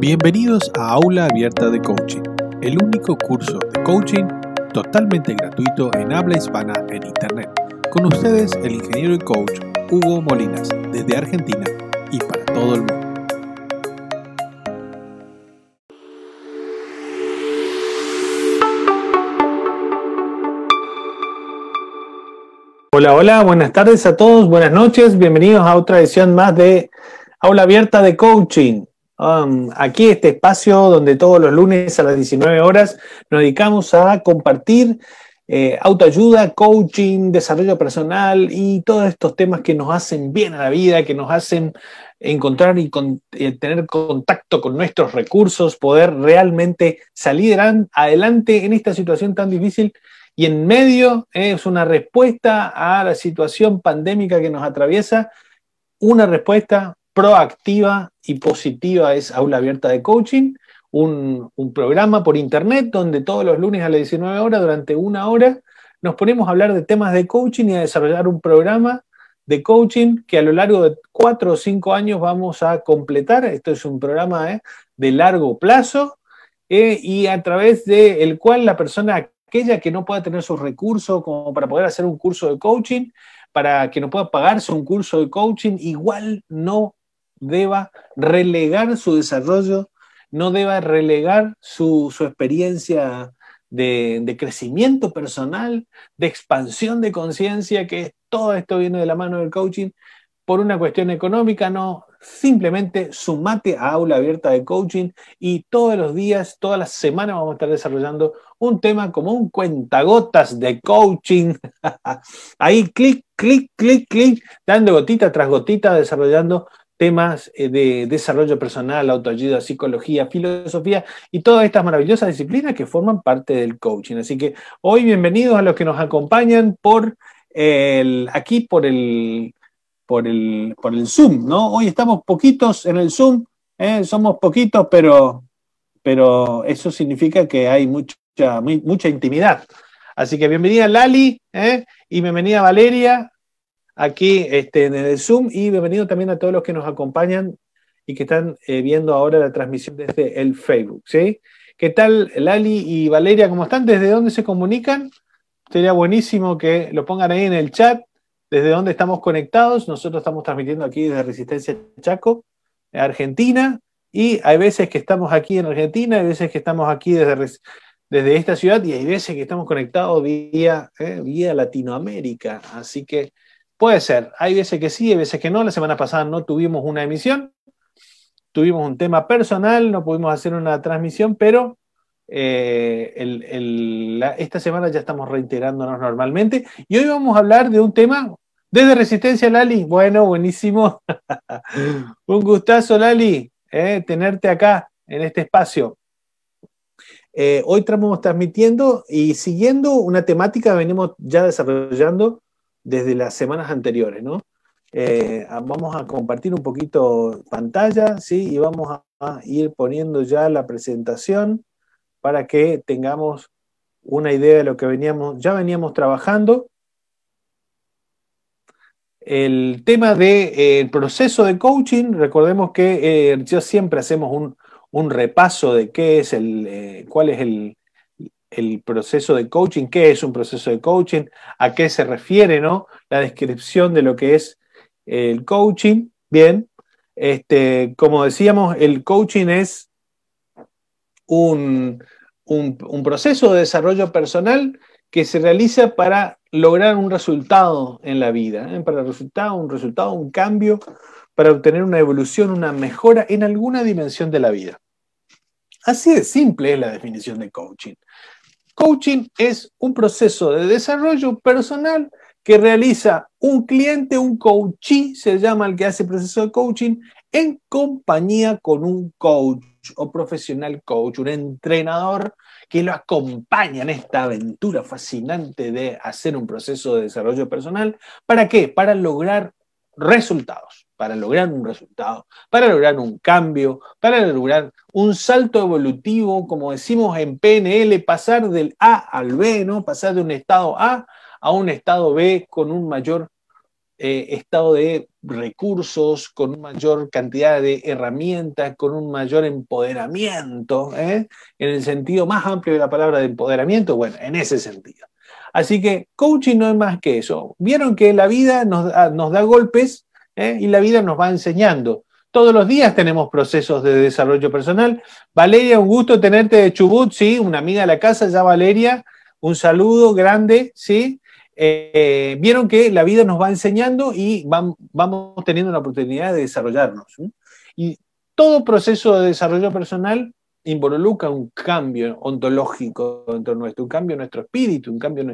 Bienvenidos a Aula Abierta de Coaching, el único curso de coaching totalmente gratuito en habla hispana en Internet. Con ustedes el ingeniero y coach Hugo Molinas, desde Argentina y para todo el mundo. Hola, hola, buenas tardes a todos, buenas noches, bienvenidos a otra edición más de Aula Abierta de Coaching. Um, aquí este espacio donde todos los lunes a las 19 horas nos dedicamos a compartir eh, autoayuda, coaching, desarrollo personal y todos estos temas que nos hacen bien a la vida, que nos hacen encontrar y eh, tener contacto con nuestros recursos, poder realmente salir adelante en esta situación tan difícil. Y en medio es una respuesta a la situación pandémica que nos atraviesa, una respuesta proactiva y positiva es Aula Abierta de Coaching, un, programa por internet donde todos los lunes a las 19 horas, durante una hora, nos ponemos a hablar de temas de coaching y a desarrollar un programa de coaching que a lo largo de cuatro o cinco años vamos a completar. Esto es un programa eh, de largo plazo eh, y a través del cual la persona, aquella que no pueda tener sus recursos como para poder hacer un curso de coaching, para que no pueda pagarse un curso de coaching, igual no deba relegar su desarrollo, no deba relegar su, experiencia de, crecimiento personal, de expansión de conciencia, que todo esto viene de la mano del coaching, por una cuestión económica, no, simplemente sumate a aula abierta de coaching y todos los días, todas las semanas vamos a estar desarrollando un tema como un cuentagotas de coaching. Ahí clic, clic, clic, clic, dando gotita tras gotita, desarrollando temas eh, de desarrollo personal, autoayuda, psicología, filosofía y todas estas maravillosas disciplinas que forman parte del coaching. Así que hoy bienvenidos a los que nos acompañan por el, aquí por el, por el, por el Zoom, ¿no? Hoy estamos poquitos en el Zoom, ¿eh? somos poquitos, pero, pero eso significa que hay mucha, mucha intimidad. Así que bienvenida Lali ¿eh? y bienvenida Valeria aquí este, desde Zoom y bienvenido también a todos los que nos acompañan y que están eh, viendo ahora la transmisión desde el Facebook. ¿sí? ¿Qué tal Lali y Valeria? ¿Cómo están? ¿Desde dónde se comunican? Sería buenísimo que lo pongan ahí en el chat, desde dónde estamos conectados. Nosotros estamos transmitiendo aquí desde Resistencia Chaco, Argentina, y hay veces que estamos aquí en Argentina, hay veces que estamos aquí desde, desde esta ciudad y hay veces que estamos conectados vía, eh, vía Latinoamérica. Así que Puede ser, hay veces que sí, hay veces que no. La semana pasada no tuvimos una emisión, tuvimos un tema personal, no pudimos hacer una transmisión, pero eh, esta semana ya estamos reintegrándonos normalmente. Y hoy vamos a hablar de un tema desde Resistencia, Lali. Bueno, buenísimo. un gustazo, Lali, eh, tenerte acá en este espacio. Eh, hoy estamos transmitiendo y siguiendo una temática que venimos ya desarrollando desde las semanas anteriores, ¿no? Eh, vamos a compartir un poquito pantalla, ¿sí? Y vamos a, ir poniendo ya la presentación para que tengamos una idea de lo que veníamos, ya veníamos trabajando. El tema del de, eh, proceso de coaching, recordemos que eh, siempre hacemos un, un, repaso de qué es el, cuál es el, el proceso de coaching, qué es un proceso de coaching, a qué se refiere, ¿no? La descripción de lo que es el coaching. Bien, este, como decíamos, el coaching es un, proceso de desarrollo personal que se realiza para lograr un resultado en la vida, ¿eh? para resultado, un resultado, un cambio, para obtener una evolución, una mejora en alguna dimensión de la vida. Así de simple es la definición de coaching. Coaching es un proceso de desarrollo personal que realiza un cliente, un coachee, se llama el que hace el proceso de coaching, en compañía con un coach o profesional coach, un entrenador que lo acompaña en esta aventura fascinante de hacer un proceso de desarrollo personal. ¿Para qué? Para lograr resultados para lograr un resultado, para lograr un cambio, para lograr un salto evolutivo, como decimos en PNL, pasar del A al B, ¿no? Pasar de un estado A a un estado B con un mayor eh, estado de recursos, con una mayor cantidad de herramientas, con un mayor empoderamiento, ¿eh? en el sentido más amplio de la palabra de empoderamiento, bueno, en ese sentido. Así que coaching no es más que eso. Vieron que la vida nos, da golpes ¿eh? y la vida nos va enseñando. Todos los días tenemos procesos de desarrollo personal. Valeria, un gusto tenerte de Chubut, sí, una amiga de la casa, ya Valeria, un saludo grande, sí. Eh, vieron que la vida nos va enseñando y vamos, teniendo la oportunidad de desarrollarnos. Y todo proceso de desarrollo personal involucra un cambio ontológico dentro nuestro, un cambio en nuestro espíritu, un cambio en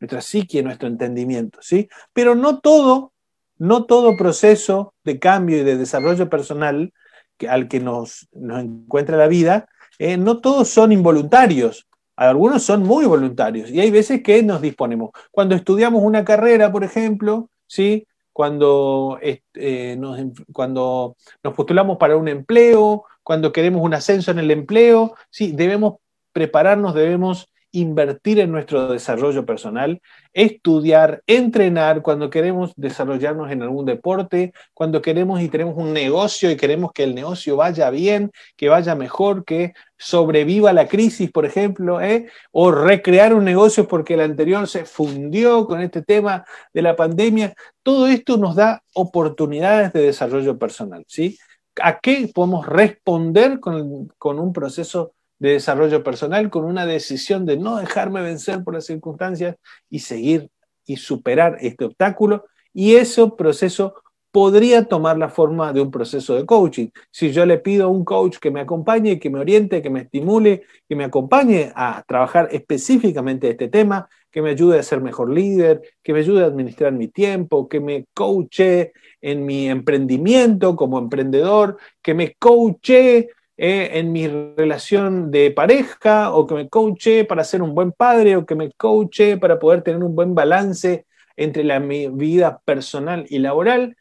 nuestra psique, nuestro entendimiento, ¿sí? Pero no todo, no todo proceso de cambio y de desarrollo personal que, al que nos, encuentra la vida, eh, no todos son involuntarios. Algunos son muy voluntarios y hay veces que nos disponemos. Cuando estudiamos una carrera, por ejemplo, ¿sí? cuando, eh, nos, cuando nos postulamos para un empleo, cuando queremos un ascenso en el empleo, sí, debemos prepararnos, debemos invertir en nuestro desarrollo personal, estudiar, entrenar cuando queremos desarrollarnos en algún deporte, cuando queremos y tenemos un negocio y queremos que el negocio vaya bien, que vaya mejor, que sobreviva la crisis, por ejemplo, ¿eh? o recrear un negocio porque el anterior se fundió con este tema de la pandemia. Todo esto nos da oportunidades de desarrollo personal, ¿sí? ¿A qué podemos responder con, con un proceso de desarrollo personal con una decisión de no dejarme vencer por las circunstancias y seguir y superar este obstáculo. Y ese proceso podría tomar la forma de un proceso de coaching. Si yo le pido a un coach que me acompañe, que me oriente, que me estimule, que me acompañe a trabajar específicamente este tema, que me ayude a ser mejor líder, que me ayude a administrar mi tiempo, que me coache en mi emprendimiento como emprendedor, que me coache eh, en mi relación de pareja o que me coache para ser un buen padre o que me coache para poder tener un buen balance entre la, mi vida personal y laboral.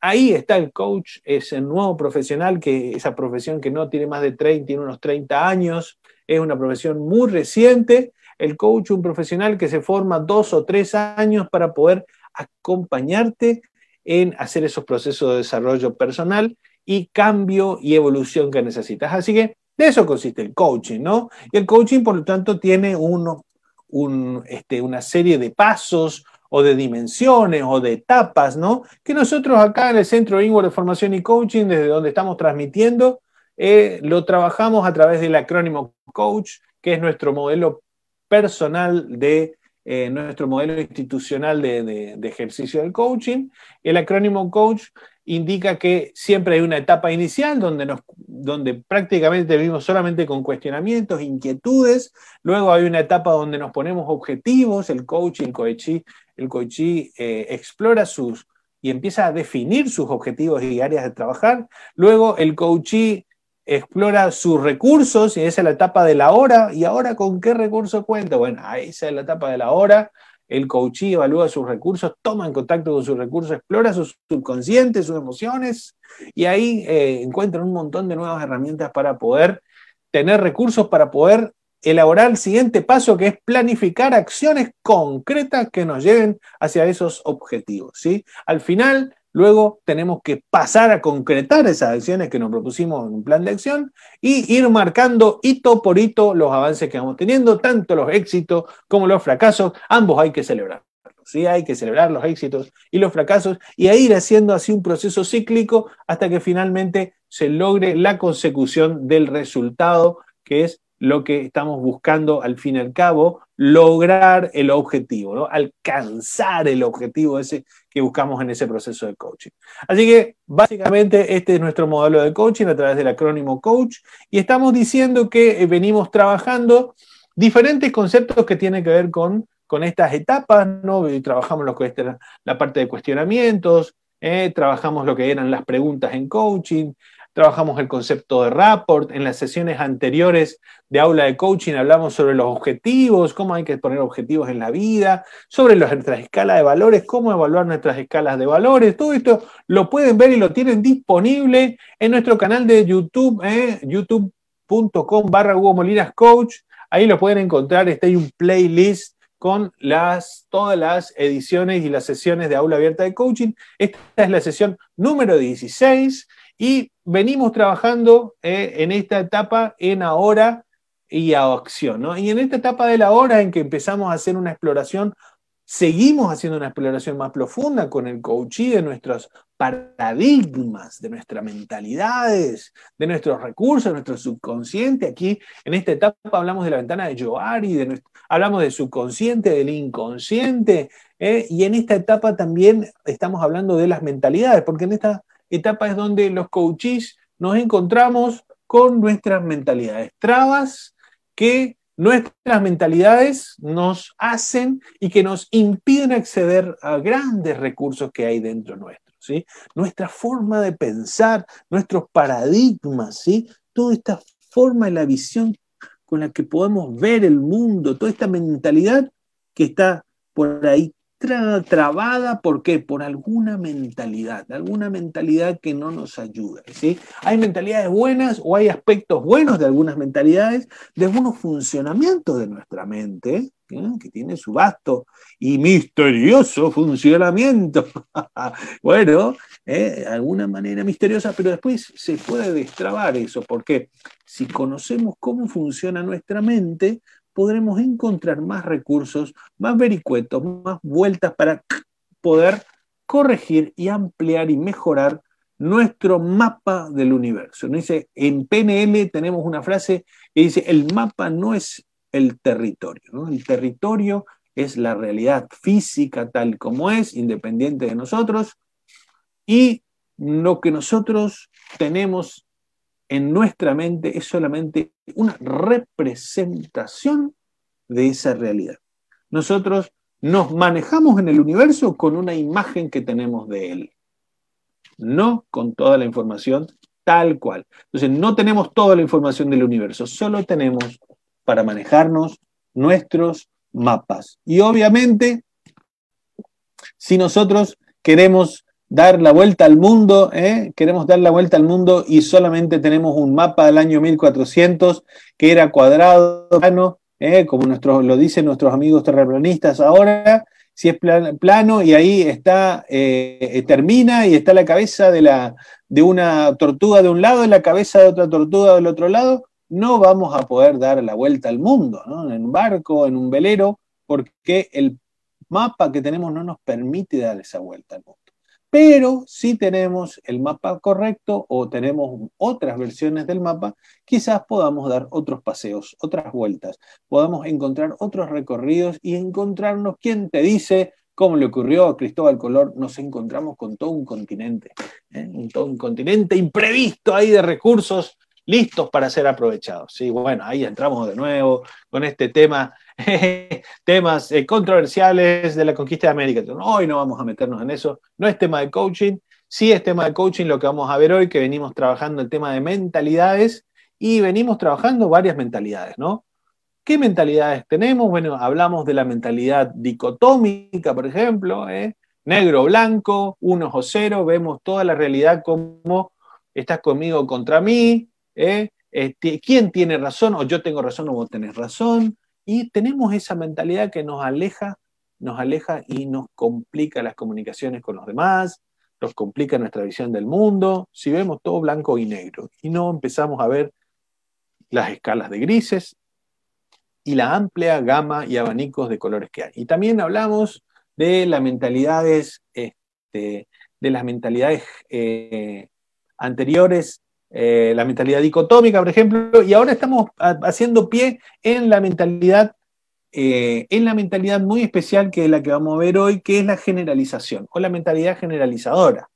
Ahí está el coach, es nuevo profesional, que esa profesión que no tiene más de 30, tiene unos 30 años, es una profesión muy reciente. El coach, un profesional que se forma dos o tres años para poder acompañarte en hacer esos procesos de desarrollo personal y cambio y evolución que necesitas. Así que de eso consiste el coaching, ¿no? Y el coaching, por lo tanto, tiene uno, un, este, una serie de pasos o de dimensiones o de etapas, ¿no? Que nosotros acá en el Centro Inward de Formación y Coaching, desde donde estamos transmitiendo, eh, lo trabajamos a través del acrónimo COACH, que es nuestro modelo personal de eh, nuestro modelo institucional de, ejercicio del coaching. El acrónimo COACH indica que siempre hay una etapa inicial donde, nos, donde prácticamente vivimos solamente con cuestionamientos, inquietudes, luego hay una etapa donde nos ponemos objetivos, el coach, el coachí, el coachí eh, explora sus y empieza a definir sus objetivos y áreas de trabajar, luego el coachí explora sus recursos y esa es la etapa de la hora, y ahora con qué recurso cuenta, bueno, esa es la etapa de la hora, el coachí evalúa sus recursos, toma en contacto con sus recursos, explora sus subconscientes, sus emociones, y ahí eh, encuentran un montón de nuevas herramientas para poder tener recursos, para poder elaborar el siguiente paso, que es planificar acciones concretas que nos lleven hacia esos objetivos. ¿sí? Al final, Luego tenemos que pasar a concretar esas acciones que nos propusimos en un plan de acción y ir marcando hito por hito los avances que vamos teniendo, tanto los éxitos como los fracasos, ambos hay que celebrarlos. ¿sí? Hay que celebrar los éxitos y los fracasos y a ir haciendo así un proceso cíclico hasta que finalmente se logre la consecución del resultado que es lo que estamos buscando al fin y al cabo, lograr el objetivo, ¿no? alcanzar el objetivo ese que buscamos en ese proceso de coaching. Así que básicamente este es nuestro modelo de coaching a través del acrónimo coach y estamos diciendo que eh, venimos trabajando diferentes conceptos que tienen que ver con, con estas etapas, ¿no? Y trabajamos lo que es la parte de cuestionamientos, eh, trabajamos lo que eran las preguntas en coaching, trabajamos el concepto de rapport. En las sesiones anteriores de aula de coaching hablamos sobre los objetivos, cómo hay que poner objetivos en la vida, sobre nuestras escalas de valores, cómo evaluar nuestras escalas de valores. Todo esto lo pueden ver y lo tienen disponible en nuestro canal de YouTube, eh, youtube.com barra Hugo Molinas Coach. Ahí lo pueden encontrar, está ahí un playlist con las, todas las ediciones y las sesiones de aula abierta de coaching. Esta es la sesión número 16 y venimos trabajando eh, en esta etapa en ahora y a acción. ¿no? Y en esta etapa de la hora en que empezamos a hacer una exploración Seguimos haciendo una exploración más profunda con el coaching de nuestros paradigmas, de nuestras mentalidades, de nuestros recursos, de nuestro subconsciente. Aquí en esta etapa hablamos de la ventana de Johari, de hablamos del subconsciente, del inconsciente, ¿eh? y en esta etapa también estamos hablando de las mentalidades, porque en esta etapa es donde los coaches nos encontramos con nuestras mentalidades, trabas que nuestras mentalidades nos hacen y que nos impiden acceder a grandes recursos que hay dentro nuestro. ¿sí? Nuestra forma de pensar, nuestros paradigmas, ¿sí? toda esta forma y la visión con la que podemos ver el mundo, toda esta mentalidad que está por ahí trabada, ¿por qué? Por alguna mentalidad, alguna mentalidad que no nos ayuda. ¿sí? Hay mentalidades buenas o hay aspectos buenos de algunas mentalidades, de algunos funcionamientos de nuestra mente, que tiene su vasto y misterioso funcionamiento. bueno, de ¿eh? alguna manera misteriosa, pero después se puede destrabar eso, porque si conocemos cómo funciona nuestra mente, podremos encontrar más recursos, más vericuetos, más vueltas para poder corregir y ampliar y mejorar nuestro mapa del universo. Dice, en PNL tenemos una frase que dice, el mapa no es el territorio, el territorio es la realidad física tal como es, independiente de nosotros, y lo que nosotros tenemos en nuestra mente es solamente una representación de esa realidad. Nosotros nos manejamos en el universo con una imagen que tenemos de él, no con toda la información tal cual. Entonces, no tenemos toda la información del universo, solo tenemos para manejarnos nuestros mapas. Y obviamente, si nosotros queremos dar la vuelta al mundo, ¿eh? queremos dar la vuelta al mundo y solamente tenemos un mapa del año 1400 que era cuadrado, plano, ¿eh? como lo dicen nuestros amigos terraplanistas ahora, si es plano y ahí está, eh, termina y está la cabeza de, la, de una tortuga de un lado y la cabeza de otra tortuga del otro lado, no vamos a poder dar la vuelta al mundo, en un barco, en un velero, porque el mapa que tenemos no nos permite dar esa vuelta al mundo. Pero si tenemos el mapa correcto o tenemos otras versiones del mapa, quizás podamos dar otros paseos, otras vueltas, podamos encontrar otros recorridos y encontrarnos, ¿quién te dice? Como le ocurrió a Cristóbal Color, nos encontramos con todo un continente, ¿eh? todo un continente imprevisto ahí de recursos listos para ser aprovechados. Sí, bueno, ahí entramos de nuevo con este tema, temas eh, controversiales de la conquista de América. hoy no vamos a meternos en eso, no es tema de coaching, sí es tema de coaching lo que vamos a ver hoy, que venimos trabajando el tema de mentalidades y venimos trabajando varias mentalidades, ¿no? ¿Qué mentalidades tenemos? Bueno, hablamos de la mentalidad dicotómica, por ejemplo, ¿eh? negro, blanco, uno o cero, vemos toda la realidad como estás conmigo contra mí, ¿eh? Este, quién tiene razón o yo tengo razón o vos tenés razón. Y tenemos esa mentalidad que nos aleja, nos aleja y nos complica las comunicaciones con los demás, nos complica nuestra visión del mundo, si vemos todo blanco y negro y no empezamos a ver las escalas de grises y la amplia gama y abanicos de colores que hay. Y también hablamos de las mentalidades, este, de las mentalidades eh, anteriores eh, la mentalidad dicotómica, por ejemplo, y ahora estamos haciendo pie en la mentalidad, eh, en la mentalidad muy especial que es la que vamos a ver hoy, que es la generalización, o la mentalidad generalizadora.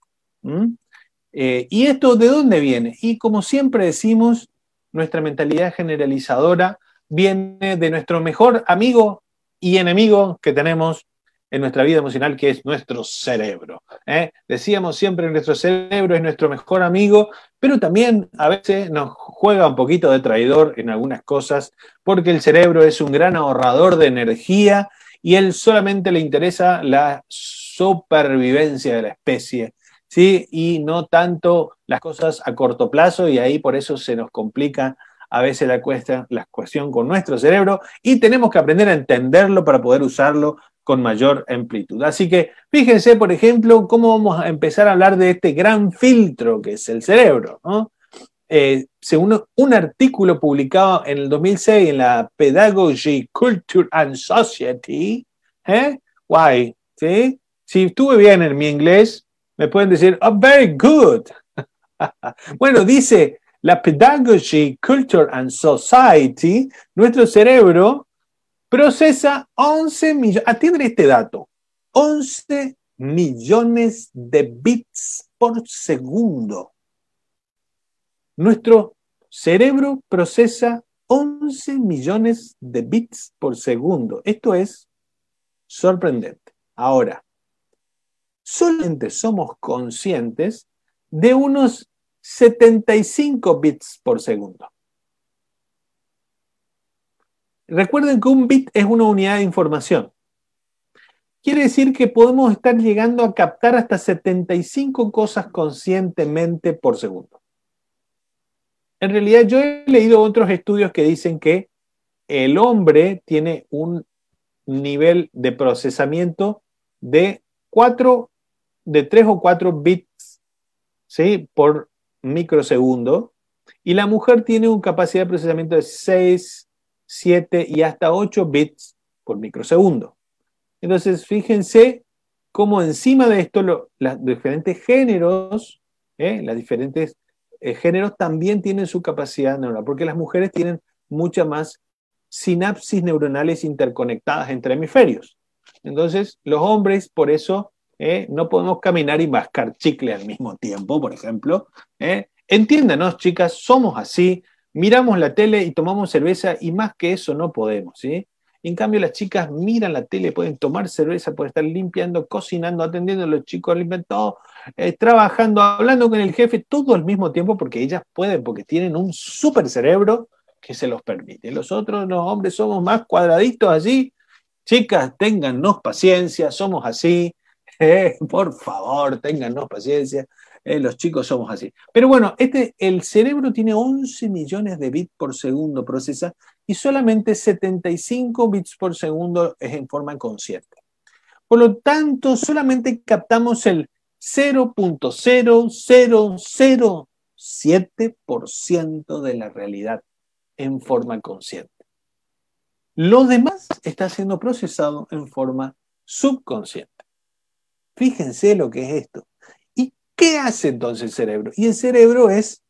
Eh, ¿Y esto de dónde viene? Y como siempre decimos, nuestra mentalidad generalizadora viene de nuestro mejor amigo y enemigo que tenemos en nuestra vida emocional, que es nuestro cerebro. ¿eh? Decíamos siempre, nuestro cerebro es nuestro mejor amigo, pero también a veces nos juega un poquito de traidor en algunas cosas, porque el cerebro es un gran ahorrador de energía y él solamente le interesa la supervivencia de la especie. ¿Sí? Y no tanto las cosas a corto plazo y ahí por eso se nos complica a veces la, cuesta, la cuestión con nuestro cerebro y tenemos que aprender a entenderlo para poder usarlo con mayor amplitud. Así que fíjense, por ejemplo, cómo vamos a empezar a hablar de este gran filtro que es el cerebro. Eh, según un artículo publicado en el 2006 en la Pedagogy, Culture and Society, ¿eh? Why? ¿Sí? Si estuve bien en mi inglés, me pueden decir, oh, very good. bueno, dice la Pedagogy, Culture and Society, nuestro cerebro procesa 11 millones, atienden este dato, 11 millones de bits por segundo. Nuestro cerebro procesa 11 millones de bits por segundo. Esto es sorprendente. Ahora, solamente somos conscientes de unos 75 bits por segundo. Recuerden que un bit es una unidad de información. Quiere decir que podemos estar llegando a captar hasta 75 cosas conscientemente por segundo. En realidad yo he leído otros estudios que dicen que el hombre tiene un nivel de procesamiento de 4, de 3 o 4 bits ¿sí? por microsegundo y la mujer tiene una capacidad de procesamiento de 6, 7 y hasta 8 bits por microsegundo. Entonces, fíjense cómo encima de esto los diferentes géneros, ¿eh? los diferentes eh, géneros también tienen su capacidad neuronal, porque las mujeres tienen muchas más sinapsis neuronales interconectadas entre hemisferios. Entonces, los hombres, por eso, ¿eh? no podemos caminar y mascar chicle al mismo tiempo, por ejemplo. Entiéndanos, chicas, somos así, miramos la tele y tomamos cerveza y más que eso no podemos, ¿sí? En cambio, las chicas miran la tele, pueden tomar cerveza, pueden estar limpiando, cocinando, atendiendo a los chicos alimentados, eh, trabajando, hablando con el jefe, todo al mismo tiempo porque ellas pueden, porque tienen un super cerebro que se los permite. Los otros, los hombres, somos más cuadraditos allí. Chicas, téngannos paciencia, somos así. Eh, por favor, téngannos paciencia. Eh, los chicos somos así. Pero bueno, este, el cerebro tiene 11 millones de bits por segundo procesa y solamente 75 bits por segundo es en forma consciente. Por lo tanto, solamente captamos el 0.0007% de la realidad en forma consciente. Lo demás está siendo procesado en forma subconsciente. Fíjense lo que es esto. ¿Y qué hace entonces el cerebro? Y el cerebro es,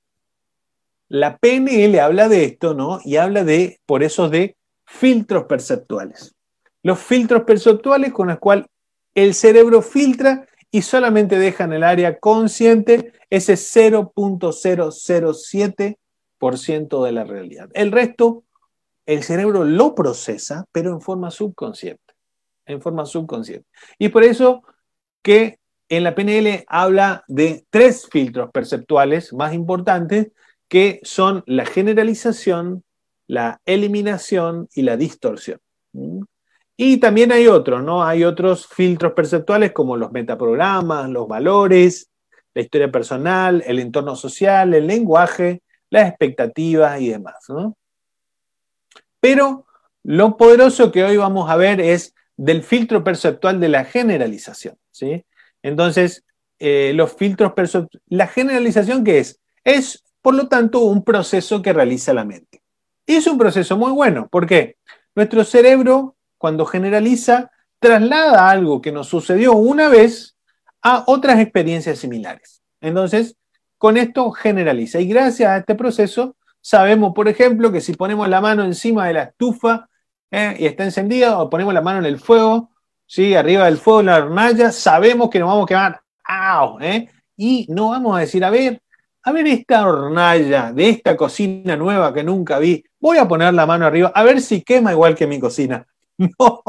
la PNL habla de esto, ¿no? Y habla de, por eso, de filtros perceptuales. Los filtros perceptuales con los cuales el cerebro filtra y solamente deja en el área consciente ese 0.007% de la realidad. El resto, el cerebro lo procesa, pero en forma subconsciente. En forma subconsciente. Y por eso que en la PNL habla de tres filtros perceptuales más importantes, que son la generalización, la eliminación y la distorsión. ¿Mm? Y también hay otros, ¿no? Hay otros filtros perceptuales como los metaprogramas, los valores, la historia personal, el entorno social, el lenguaje, las expectativas y demás, ¿no? Pero lo poderoso que hoy vamos a ver es del filtro perceptual de la generalización. ¿sí? Entonces, eh, los filtros la generalización, ¿qué es? Es, por lo tanto, un proceso que realiza la mente. Y es un proceso muy bueno. ¿Por qué? Nuestro cerebro, cuando generaliza, traslada algo que nos sucedió una vez a otras experiencias similares. Entonces, con esto generaliza. Y gracias a este proceso, sabemos, por ejemplo, que si ponemos la mano encima de la estufa ¿eh? y está encendida, o ponemos la mano en el fuego, ¿sí? arriba del fuego, la hornalla, sabemos que nos vamos a quemar. ¡Au! ¿eh? Y no vamos a decir, a ver, a ver esta hornalla de esta cocina nueva que nunca vi, voy a poner la mano arriba, a ver si quema igual que mi cocina. No,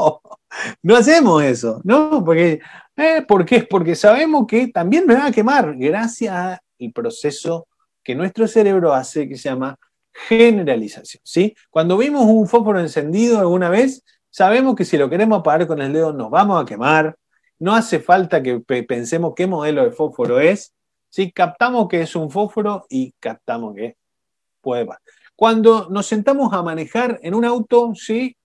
no hacemos eso, ¿no? Porque, eh, ¿Por qué? Porque sabemos que también me va a quemar gracias al proceso que nuestro cerebro hace que se llama generalización. ¿sí? Cuando vimos un fósforo encendido alguna vez, sabemos que si lo queremos apagar con el dedo nos vamos a quemar. No hace falta que pensemos qué modelo de fósforo es. ¿sí? Captamos que es un fósforo y captamos que puede pasar. Cuando nos sentamos a manejar en un auto, ¿sí?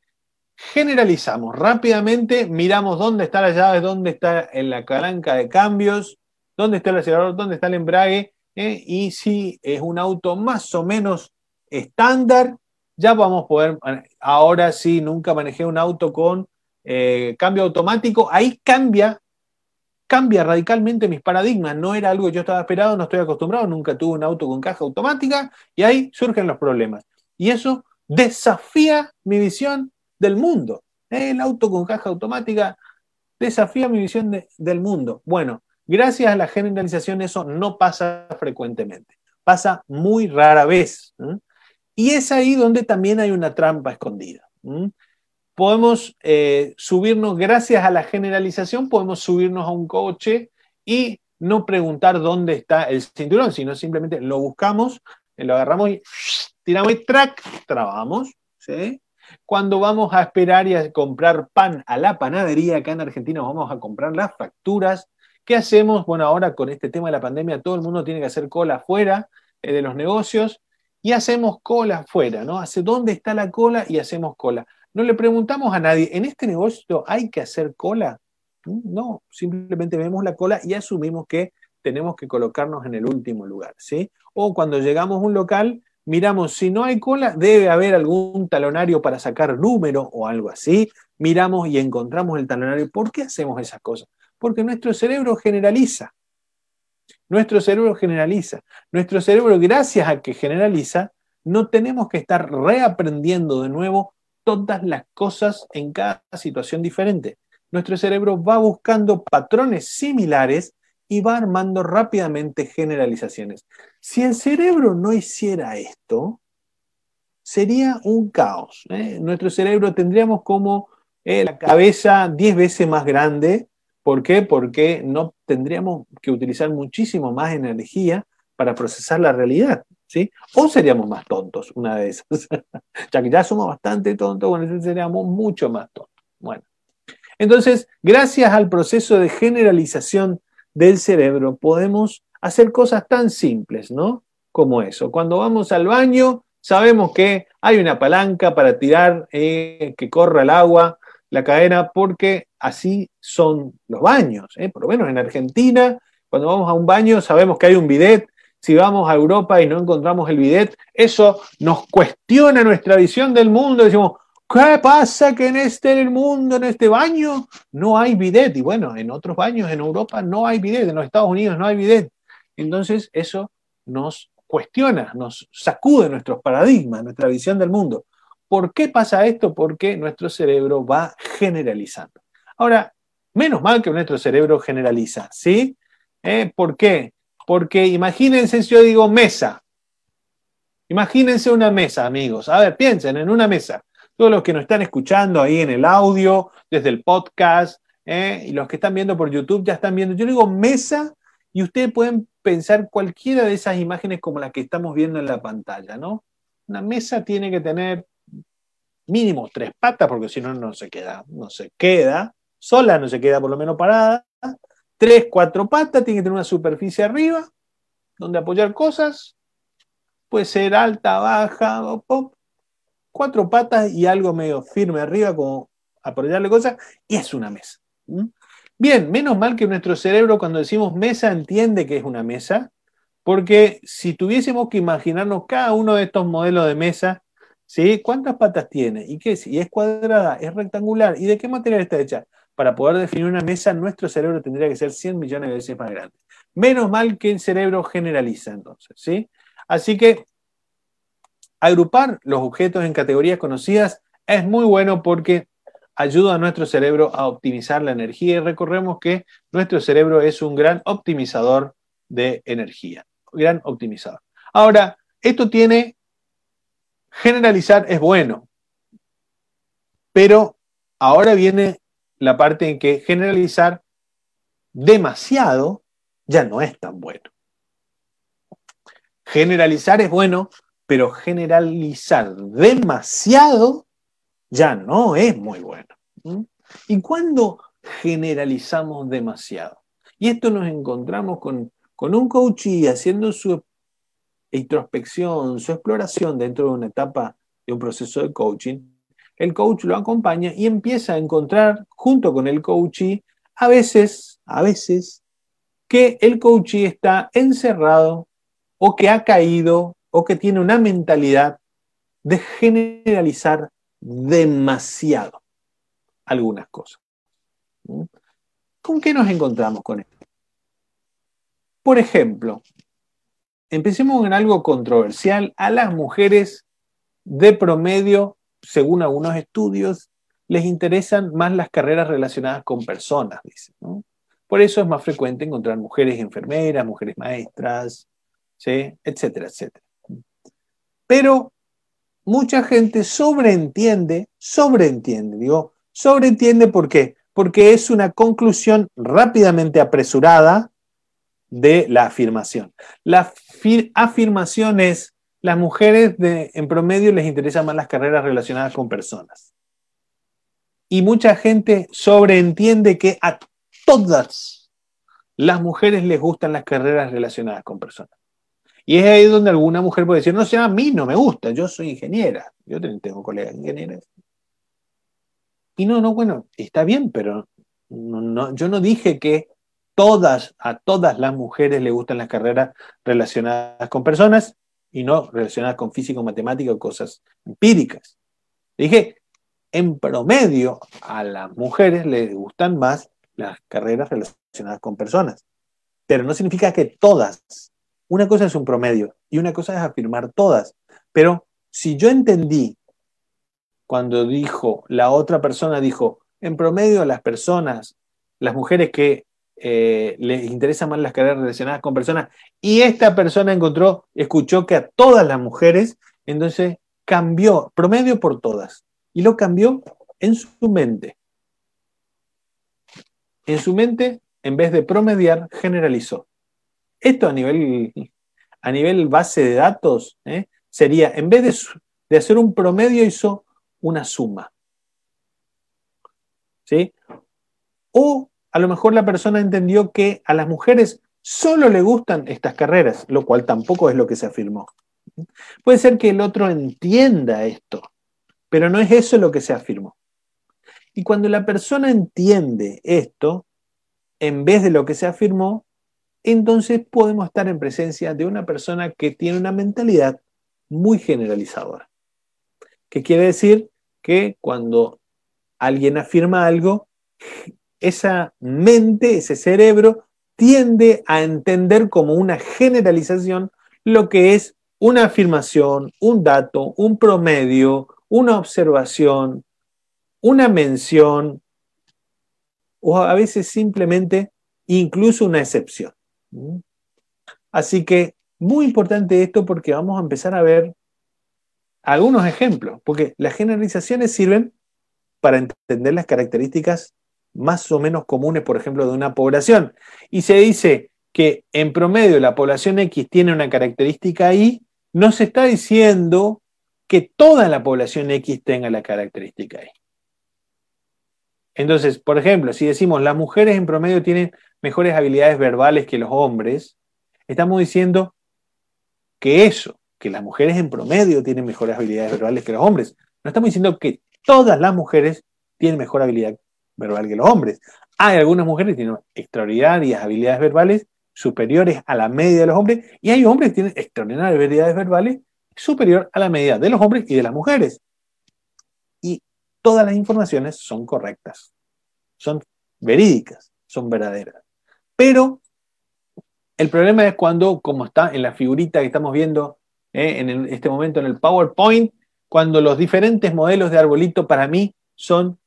generalizamos rápidamente, miramos dónde está la llave, dónde está en la calanca de cambios, dónde está el acelerador, dónde está el embrague, ¿eh? y si es un auto más o menos estándar, ya vamos a poder, ahora sí, nunca manejé un auto con eh, cambio automático, ahí cambia, cambia radicalmente mis paradigmas, no era algo que yo estaba esperado, no estoy acostumbrado, nunca tuve un auto con caja automática, y ahí surgen los problemas. Y eso desafía mi visión del mundo. El auto con caja automática desafía mi visión del mundo. Bueno, gracias a la generalización eso no pasa frecuentemente, pasa muy rara vez. Y es ahí donde también hay una trampa escondida. Podemos eh, subirnos, gracias a la generalización, podemos subirnos a un coche y no preguntar dónde está el cinturón, sino simplemente lo buscamos, lo agarramos y tiramos y track, trabamos. Cuando vamos a esperar y a comprar pan a la panadería, acá en Argentina vamos a comprar las facturas. ¿Qué hacemos? Bueno, ahora con este tema de la pandemia, todo el mundo tiene que hacer cola afuera eh, de los negocios y hacemos cola afuera, ¿no? Hace dónde está la cola y hacemos cola. No le preguntamos a nadie, ¿en este negocio hay que hacer cola? ¿Mm? No, simplemente vemos la cola y asumimos que tenemos que colocarnos en el último lugar, ¿sí? O cuando llegamos a un local, miramos si no hay cola, debe haber algún talonario para sacar número o algo así. Miramos y encontramos el talonario. ¿Por qué hacemos esas cosas? Porque nuestro cerebro generaliza. Nuestro cerebro generaliza. Nuestro cerebro, gracias a que generaliza, no tenemos que estar reaprendiendo de nuevo todas las cosas en cada situación diferente. Nuestro cerebro va buscando patrones similares y va armando rápidamente generalizaciones. Si el cerebro no hiciera esto, sería un caos. ¿eh? Nuestro cerebro tendríamos como eh, la cabeza 10 veces más grande. ¿Por qué? Porque no tendríamos que utilizar muchísimo más energía para procesar la realidad. ¿sí? O seríamos más tontos, una de esas. ya que ya somos bastante tontos, bueno, seríamos mucho más tontos. Bueno. Entonces, gracias al proceso de generalización del cerebro podemos hacer cosas tan simples, ¿no? Como eso. Cuando vamos al baño, sabemos que hay una palanca para tirar eh, que corra el agua, la cadena, porque así son los baños. ¿eh? Por lo menos en Argentina, cuando vamos a un baño, sabemos que hay un bidet. Si vamos a Europa y no encontramos el bidet, eso nos cuestiona nuestra visión del mundo. Decimos, ¿Qué pasa que en este mundo, en este baño, no hay bidet? Y bueno, en otros baños en Europa no hay bidet, en los Estados Unidos no hay bidet. Entonces eso nos cuestiona, nos sacude nuestros paradigmas, nuestra visión del mundo. ¿Por qué pasa esto? Porque nuestro cerebro va generalizando. Ahora, menos mal que nuestro cerebro generaliza, ¿sí? ¿Eh? ¿Por qué? Porque imagínense si yo digo mesa. Imagínense una mesa, amigos. A ver, piensen en una mesa todos los que nos están escuchando ahí en el audio, desde el podcast, ¿eh? y los que están viendo por YouTube ya están viendo. Yo digo mesa y ustedes pueden pensar cualquiera de esas imágenes como las que estamos viendo en la pantalla, ¿no? Una mesa tiene que tener mínimo tres patas, porque si no, no se queda, no se queda, sola no se queda por lo menos parada. Tres, cuatro patas, tiene que tener una superficie arriba, donde apoyar cosas. Puede ser alta, baja, cuatro patas y algo medio firme arriba, como apoyarle cosas, y es una mesa. Bien, menos mal que nuestro cerebro cuando decimos mesa entiende que es una mesa, porque si tuviésemos que imaginarnos cada uno de estos modelos de mesa, ¿sí? ¿cuántas patas tiene? ¿Y qué es? ¿Y es cuadrada? ¿Es rectangular? ¿Y de qué material está hecha? Para poder definir una mesa, nuestro cerebro tendría que ser 100 millones de veces más grande. Menos mal que el cerebro generaliza entonces, ¿sí? Así que Agrupar los objetos en categorías conocidas es muy bueno porque ayuda a nuestro cerebro a optimizar la energía y recordemos que nuestro cerebro es un gran optimizador de energía, gran optimizador. Ahora, esto tiene, generalizar es bueno, pero ahora viene la parte en que generalizar demasiado ya no es tan bueno. Generalizar es bueno pero generalizar demasiado ya no es muy bueno. ¿Y cuando generalizamos demasiado? Y esto nos encontramos con, un coach y haciendo su introspección, su exploración dentro de una etapa de un proceso de coaching, el coach lo acompaña y empieza a encontrar junto con el coachee a veces, a veces, que el coachee está encerrado o que ha caído o que tiene una mentalidad de generalizar demasiado algunas cosas. ¿Mm? ¿Con qué nos encontramos con esto? Por ejemplo, empecemos en algo controversial. A las mujeres de promedio, según algunos estudios, les interesan más las carreras relacionadas con personas, dicen. Por eso es más frecuente encontrar mujeres enfermeras, mujeres maestras, ¿sí? etcétera, etcétera. Pero mucha gente sobreentiende, sobreentiende, digo, sobreentiende por qué, porque es una conclusión rápidamente apresurada de la afirmación. La afirmación es, las mujeres de, en promedio les interesan más las carreras relacionadas con personas. Y mucha gente sobreentiende que a todas las mujeres les gustan las carreras relacionadas con personas. Y es ahí donde alguna mujer puede decir, no sé, a mí no me gusta, yo soy ingeniera, yo tengo colegas ingenieras. Y no, no, bueno, está bien, pero no, yo no dije que todas, a todas las mujeres le gustan las carreras relacionadas con personas y no relacionadas con físico, matemática o cosas empíricas. Dije, en promedio a las mujeres les gustan más las carreras relacionadas con personas, pero no significa que todas una cosa es un promedio y una cosa es afirmar todas. Pero si yo entendí cuando dijo, la otra persona dijo, en promedio las personas, las mujeres que eh, les interesan más las carreras relacionadas con personas, y esta persona encontró, escuchó que a todas las mujeres, entonces cambió promedio por todas. Y lo cambió en su mente. En su mente, en vez de promediar, generalizó. Esto a nivel, a nivel base de datos ¿eh? sería, en vez de, de, hacer un promedio, hizo una suma. ¿Sí? O a lo mejor la persona entendió que a las mujeres solo le gustan estas carreras, lo cual tampoco es lo que se afirmó. Puede ser que el otro entienda esto, pero no es eso lo que se afirmó. Y cuando la persona entiende esto, en vez de lo que se afirmó, entonces podemos estar en presencia de una persona que tiene una mentalidad muy generalizadora. ¿Qué quiere decir? Que cuando alguien afirma algo, esa mente, ese cerebro, tiende a entender como una generalización lo que es una afirmación, un dato, un promedio, una observación, una mención, o a veces simplemente incluso una excepción. Así que muy importante esto porque vamos a empezar a ver algunos ejemplos, porque las generalizaciones sirven para entender las características más o menos comunes, por ejemplo, de una población. Y se dice que en promedio la población X tiene una característica Y, no se está diciendo que toda la población X tenga la característica Y. Entonces, por ejemplo, si decimos las mujeres en promedio tienen mejores habilidades verbales que los hombres, estamos diciendo que eso, que las mujeres en promedio tienen mejores habilidades verbales que los hombres. No estamos diciendo que todas las mujeres tienen mejor habilidad verbal que los hombres. Hay algunas mujeres que tienen extraordinarias habilidades verbales superiores a la media de los hombres y hay hombres que tienen extraordinarias habilidades verbales superior a la media de los hombres y de las mujeres. Y todas las informaciones son correctas, son verídicas, son verdaderas. Pero el problema es cuando, como está en la figurita que estamos viendo eh, en este momento en el PowerPoint, cuando los diferentes modelos de arbolito para mí son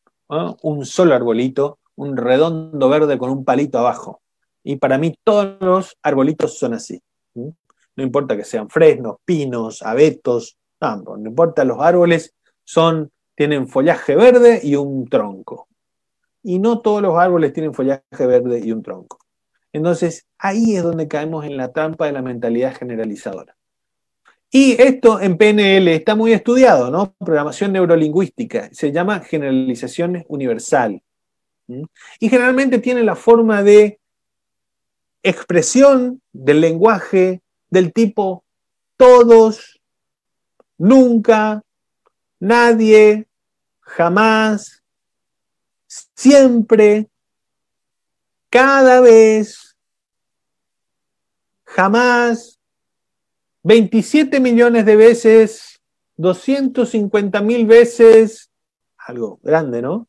un solo arbolito, un redondo verde con un palito abajo. Y para mí todos los arbolitos son así. No importa que sean fresnos, pinos, abetos, no, no importa, los árboles son, tienen follaje verde y un tronco. Y no todos los árboles tienen follaje verde y un tronco. Entonces, ahí es donde caemos en la trampa de la mentalidad generalizadora. Y esto en PNL está muy estudiado, ¿no? Programación neurolingüística. Se llama generalización universal. Y generalmente tiene la forma de expresión del lenguaje del tipo todos, nunca, nadie, jamás, siempre, cada vez, jamás, 27 millones de veces, 250 mil veces, algo grande, ¿no?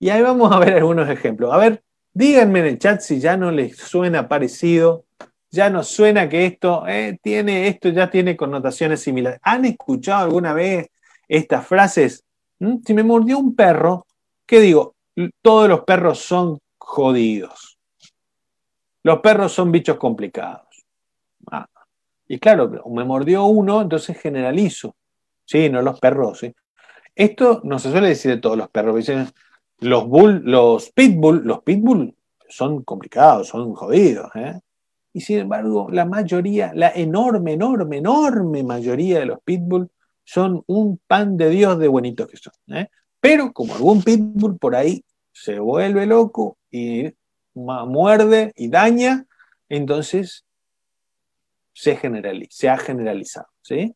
Y ahí vamos a ver algunos ejemplos. A ver, díganme en el chat si ya no les suena parecido, ya no suena que esto eh, tiene, esto ya tiene connotaciones similares. ¿Han escuchado alguna vez estas frases? ¿Mm? Si me mordió un perro, ¿qué digo? Todos los perros son jodidos. Los perros son bichos complicados. Y claro, me mordió uno, entonces generalizo. Sí, no los perros. ¿sí? Esto no se suele decir de todos los perros. Dicen, los bull, los pitbull, los pitbull son complicados, son jodidos. ¿eh? Y sin embargo, la mayoría, la enorme, enorme, enorme mayoría de los pitbull son un pan de Dios de buenitos que son. ¿eh? Pero como algún pitbull por ahí se vuelve loco y muerde y daña, entonces se, se ha generalizado. ¿sí?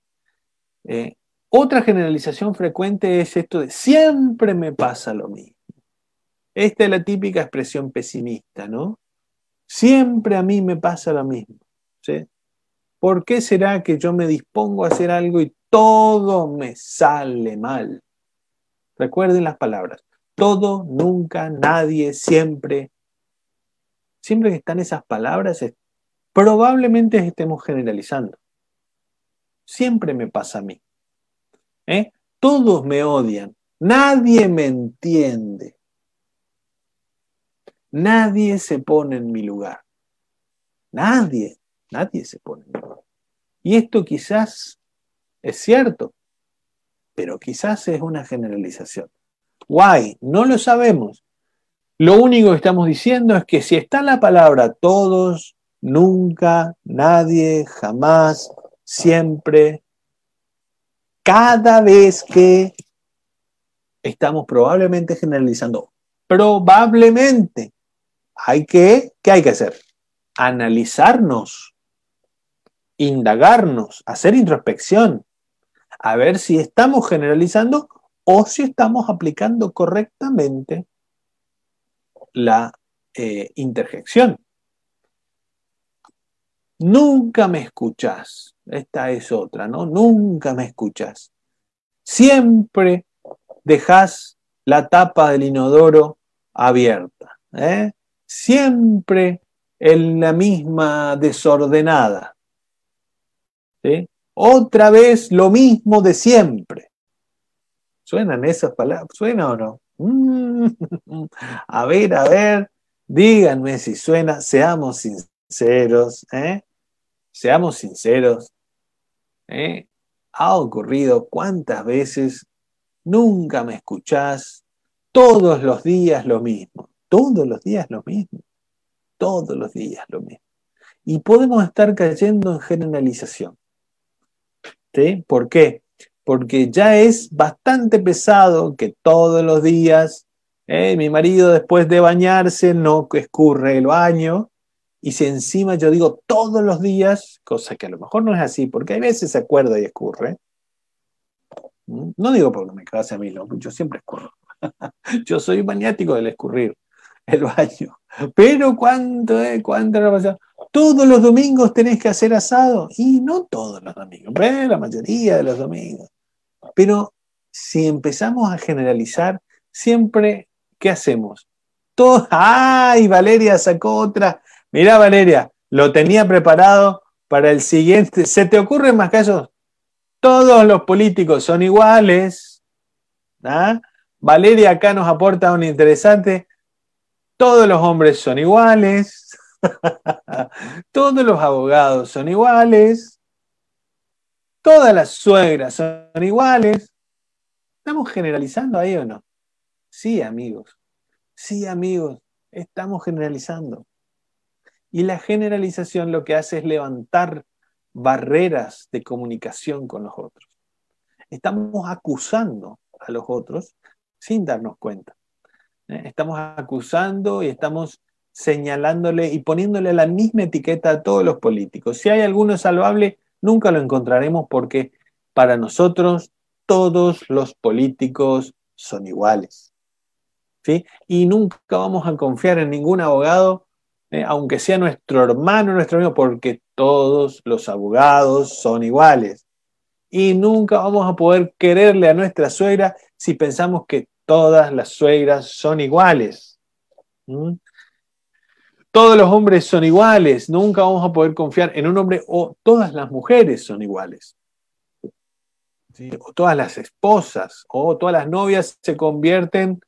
Eh, otra generalización frecuente es esto de siempre me pasa lo mismo. Esta es la típica expresión pesimista, ¿no? Siempre a mí me pasa lo mismo. ¿sí? ¿Por qué será que yo me dispongo a hacer algo y todo me sale mal? Recuerden las palabras. Todo, nunca, nadie, siempre. Siempre que están esas palabras, probablemente estemos generalizando. Siempre me pasa a mí. ¿eh? Todos me odian, nadie me entiende, nadie se pone en mi lugar, nadie, nadie se pone en mi lugar. Y esto quizás es cierto, pero quizás es una generalización. Why? No lo sabemos. Lo único que estamos diciendo es que si está la palabra todos, nunca, nadie, jamás, siempre, cada vez que estamos probablemente generalizando, probablemente hay que, ¿qué hay que hacer? Analizarnos, indagarnos, hacer introspección, a ver si estamos generalizando o si estamos aplicando correctamente la eh, interjección. Nunca me escuchas. Esta es otra, ¿no? Nunca me escuchas. Siempre dejas la tapa del inodoro abierta. ¿eh? Siempre en la misma desordenada. ¿sí? Otra vez lo mismo de siempre. ¿Suenan esas palabras? ¿Suena o no? A ver, a ver, díganme si suena, seamos sinceros. ¿eh? Seamos sinceros, ¿eh? ha ocurrido cuántas veces, nunca me escuchás, todos los días lo mismo, todos los días lo mismo, todos los días lo mismo. Y podemos estar cayendo en generalización. ¿Sí? ¿Por qué? Porque ya es bastante pesado que todos los días ¿eh? mi marido después de bañarse no escurre el baño, y si encima yo digo todos los días, cosa que a lo mejor no es así, porque hay veces se acuerda y escurre. No digo porque me pase a mí, no, yo siempre escurro. yo soy maniático del escurrir el baño. Pero ¿cuánto, eh? ¿Cuánto pasa? Todos los domingos tenés que hacer asado. Y no todos los domingos, pero la mayoría de los domingos. Pero si empezamos a generalizar, siempre, ¿qué hacemos? Todo, ¡ay! Valeria sacó otra Mira, Valeria, lo tenía preparado para el siguiente. ¿Se te ocurren más casos? Todos los políticos son iguales. ¿ah? Valeria acá nos aporta un interesante. Todos los hombres son iguales. Todos los abogados son iguales. Todas las suegras son iguales. ¿Estamos generalizando ahí o no? Sí, amigos. Sí, amigos. Estamos generalizando. Y la generalización lo que hace es levantar barreras de comunicación con los otros. Estamos acusando a los otros sin darnos cuenta. ¿eh? Estamos acusando y estamos señalándole y poniéndole la misma etiqueta a todos los políticos. Si hay alguno salvable, Nunca lo encontraremos porque para nosotros todos los políticos son iguales. ¿sí? Y nunca vamos a confiar en ningún abogado, eh, aunque sea nuestro hermano, nuestro amigo, porque todos los abogados son iguales. Y nunca vamos a poder quererle a nuestra suegra si pensamos que todas las suegras son iguales. Todos los hombres son iguales, nunca vamos a poder confiar en un hombre o todas las mujeres son iguales. O todas las esposas o todas las novias se convierten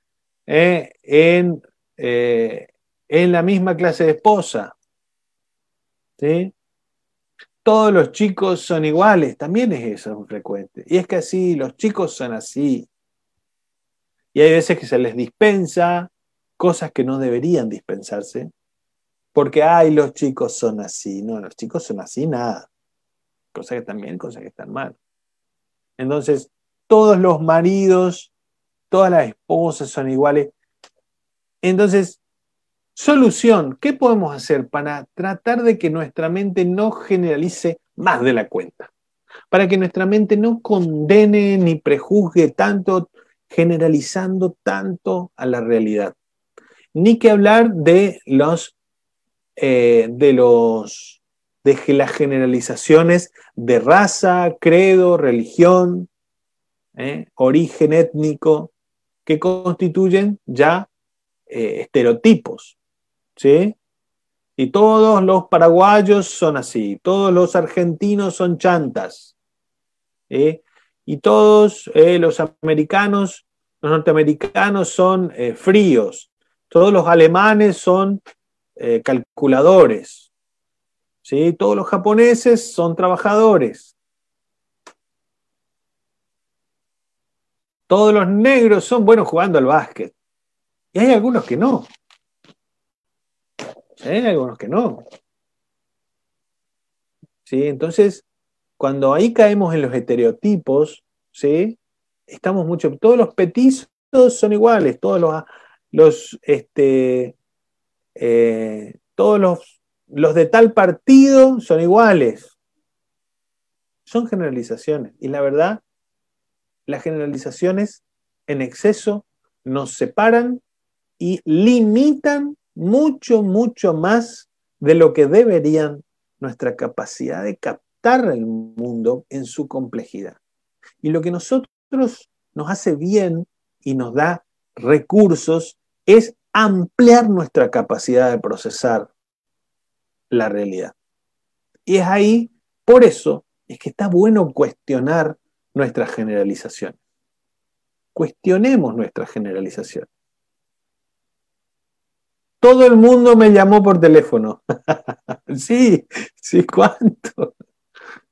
eh, en, eh, en la misma clase de esposa. ¿Sí? Todos los chicos son iguales, también es eso frecuente. Y es que así, los chicos son así. Y hay veces que se les dispensa cosas que no deberían dispensarse, porque, ay, los chicos son así. No, los chicos son así, nada. Cosas que están bien, cosas que están mal. Entonces, todos los maridos, todas las esposas son iguales. Entonces, solución, ¿qué podemos hacer para tratar de que nuestra mente no generalice más de la cuenta? Para que nuestra mente no condene ni prejuzgue tanto, generalizando tanto a la realidad. Ni que hablar de los eh, de, los, de las generalizaciones de raza, credo, religión, eh, origen étnico, que constituyen ya eh, estereotipos. ¿Sí? Y todos los paraguayos son así, todos los argentinos son chantas. Y todos los americanos, los norteamericanos son fríos, todos los alemanes son eh, calculadores. ¿sí? Todos los japoneses son trabajadores. Todos los negros son buenos jugando al básquet. Y hay algunos que no. Hay algunos que no. ¿Sí? Entonces, cuando ahí caemos en los estereotipos, ¿sí? estamos mucho. Todos los petizos son iguales, todos los, los este, eh, todos los, los de tal partido son iguales. Son generalizaciones. Y la verdad, las generalizaciones en exceso nos separan y limitan mucho, mucho más de lo que deberían nuestra capacidad de captar el mundo en su complejidad. Y lo que nosotros nos hace bien y nos da recursos es ampliar nuestra capacidad de procesar la realidad. Y es ahí, por eso, es que está bueno cuestionar nuestras generalizaciones. Cuestionemos nuestras generalizaciones. Todo el mundo me llamó por teléfono. sí, sí, ¿cuánto?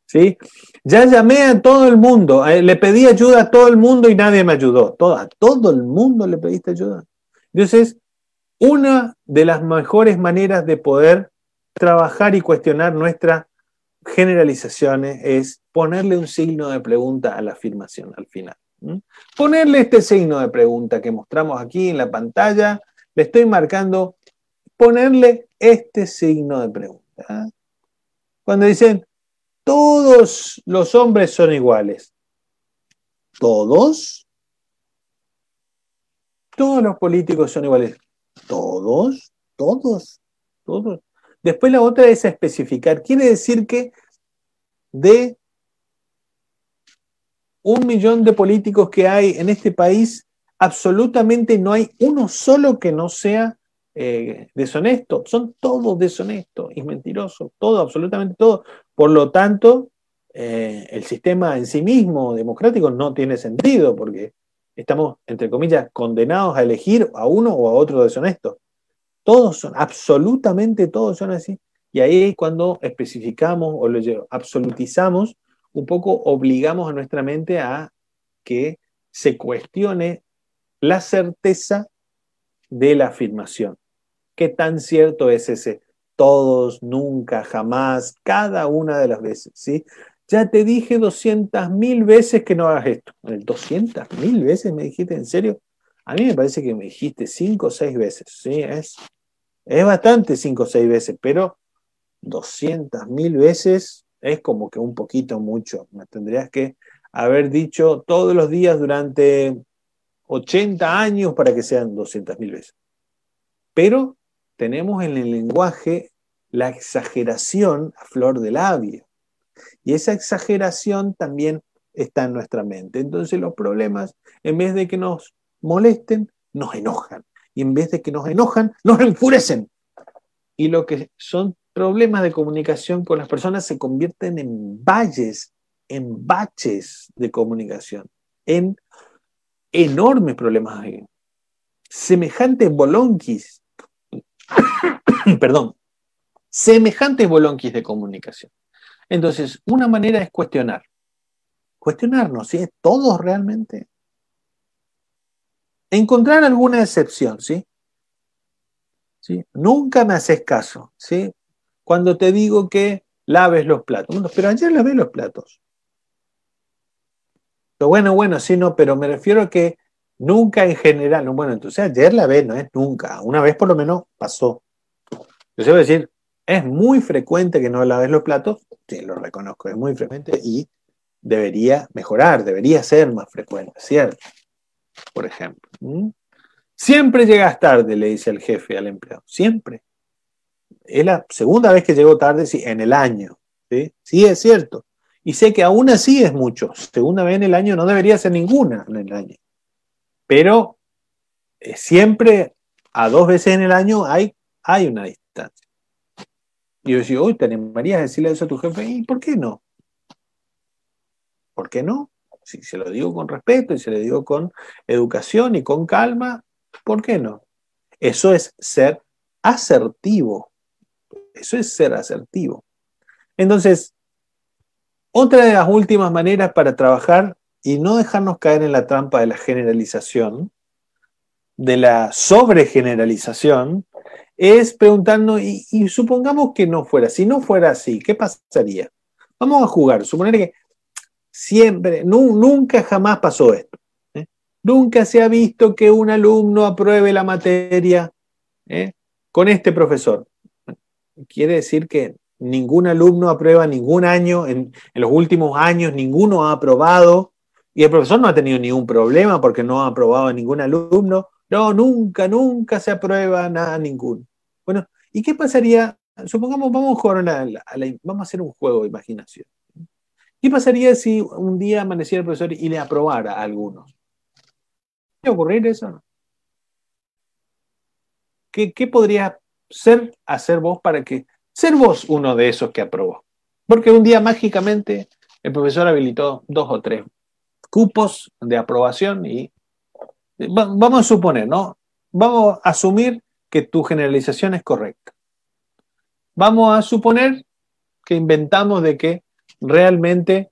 Sí, ya llamé a todo el mundo, eh, le pedí ayuda a todo el mundo y nadie me ayudó. Todo, a todo el mundo le pediste ayuda. Entonces, una de las mejores maneras de poder trabajar y cuestionar nuestras generalizaciones es ponerle un signo de pregunta a la afirmación al final. Ponerle este signo de pregunta que mostramos aquí en la pantalla, le estoy marcando, ponerle este signo de pregunta. Cuando dicen, todos los hombres son iguales. ¿Todos? Todos los políticos son iguales. Todos, todos, todos. Después la otra es especificar. Quiere decir que de un millón de políticos que hay en este país, absolutamente no hay uno solo que no sea eh, deshonesto. Son todos deshonestos y mentirosos, todo, absolutamente todo. Por lo tanto, eh, el sistema en sí mismo democrático no tiene sentido, porque estamos, entre comillas, condenados a elegir a uno o a otro deshonesto. Todos son, absolutamente todos son así. Y ahí cuando especificamos o lo absolutizamos, un poco obligamos a nuestra mente a que se cuestione la certeza de la afirmación. ¿Qué tan cierto es ese? Todos, nunca, jamás, cada una de las veces, ¿sí? Ya te dije 200 mil veces que no hagas esto. 200 mil veces me dijiste, ¿en serio? A mí me parece que me dijiste 5 o 6 veces. Sí, es, es bastante 5 o 6 veces, pero 200 mil veces es como que un poquito mucho. Me tendrías que haber dicho todos los días durante 80 años para que sean 200.000 veces. Pero tenemos en el lenguaje la exageración a flor de labio. Y esa exageración también está en nuestra mente. Entonces los problemas, en vez de que nos molesten, nos enojan. Y en vez de que nos enojan, nos enfurecen. Y lo que son problemas de comunicación con las personas se convierten en valles, en baches de comunicación, en enormes problemas. Semejantes bolonquis, perdón, semejantes bolonquis de comunicación. Entonces, una manera es cuestionar. Cuestionarnos, es todos realmente? Encontrar alguna excepción, ¿sí? ¿sí? Nunca me haces caso, ¿sí? Cuando te digo que laves los platos. pero ayer lavé los platos. Pero bueno, bueno, sí, no, pero me refiero a que nunca en general, bueno, entonces ayer lavé, no es nunca, una vez por lo menos pasó. Yo decir, es muy frecuente que no laves los platos, sí, lo reconozco, es muy frecuente y debería mejorar, debería ser más frecuente, ¿cierto? Por ejemplo. Siempre llegas tarde, le dice el jefe al empleado, siempre. Es la segunda vez que llego tarde sí, en el año, ¿sí? Sí, es cierto. Y sé que aún así es mucho. Segunda vez en el año no debería ser ninguna en el año. Pero eh, siempre a dos veces en el año hay, hay una distancia. Y yo decía, uy, ¿te animarías a decirle eso a tu jefe? ¿Y por qué no? ¿Por qué no? Si se lo digo con respeto y se lo digo con educación y con calma, ¿por qué no? Eso es ser asertivo. Eso es ser asertivo. Entonces, otra de las últimas maneras para trabajar y no dejarnos caer en la trampa de la generalización, de la sobregeneralización, es preguntarnos, y, supongamos que no fuera, si no fuera así, ¿qué pasaría? Vamos a jugar, suponer que siempre, nunca jamás pasó esto. ¿eh? Nunca se ha visto que un alumno apruebe la materia ¿eh? con este profesor. Quiere decir que ningún alumno aprueba ningún año, en, en, los últimos años ninguno ha aprobado, y el profesor no ha tenido ningún problema porque no ha aprobado a ningún alumno. No, nunca, nunca se aprueba nada ninguno. Bueno, ¿y qué pasaría? Supongamos, vamos a jugar hacer un juego de imaginación. ¿Qué pasaría si un día amaneciera el profesor y le aprobara a algunos? ¿Qué ocurrir eso? ¿Qué, ¿Qué podría ser hacer vos para que ser vos uno de esos que aprobó? Porque un día mágicamente el profesor habilitó dos o tres cupos de aprobación y vamos a suponer, ¿no? Vamos a asumir que tu generalización es correcta. Vamos a suponer que inventamos de que realmente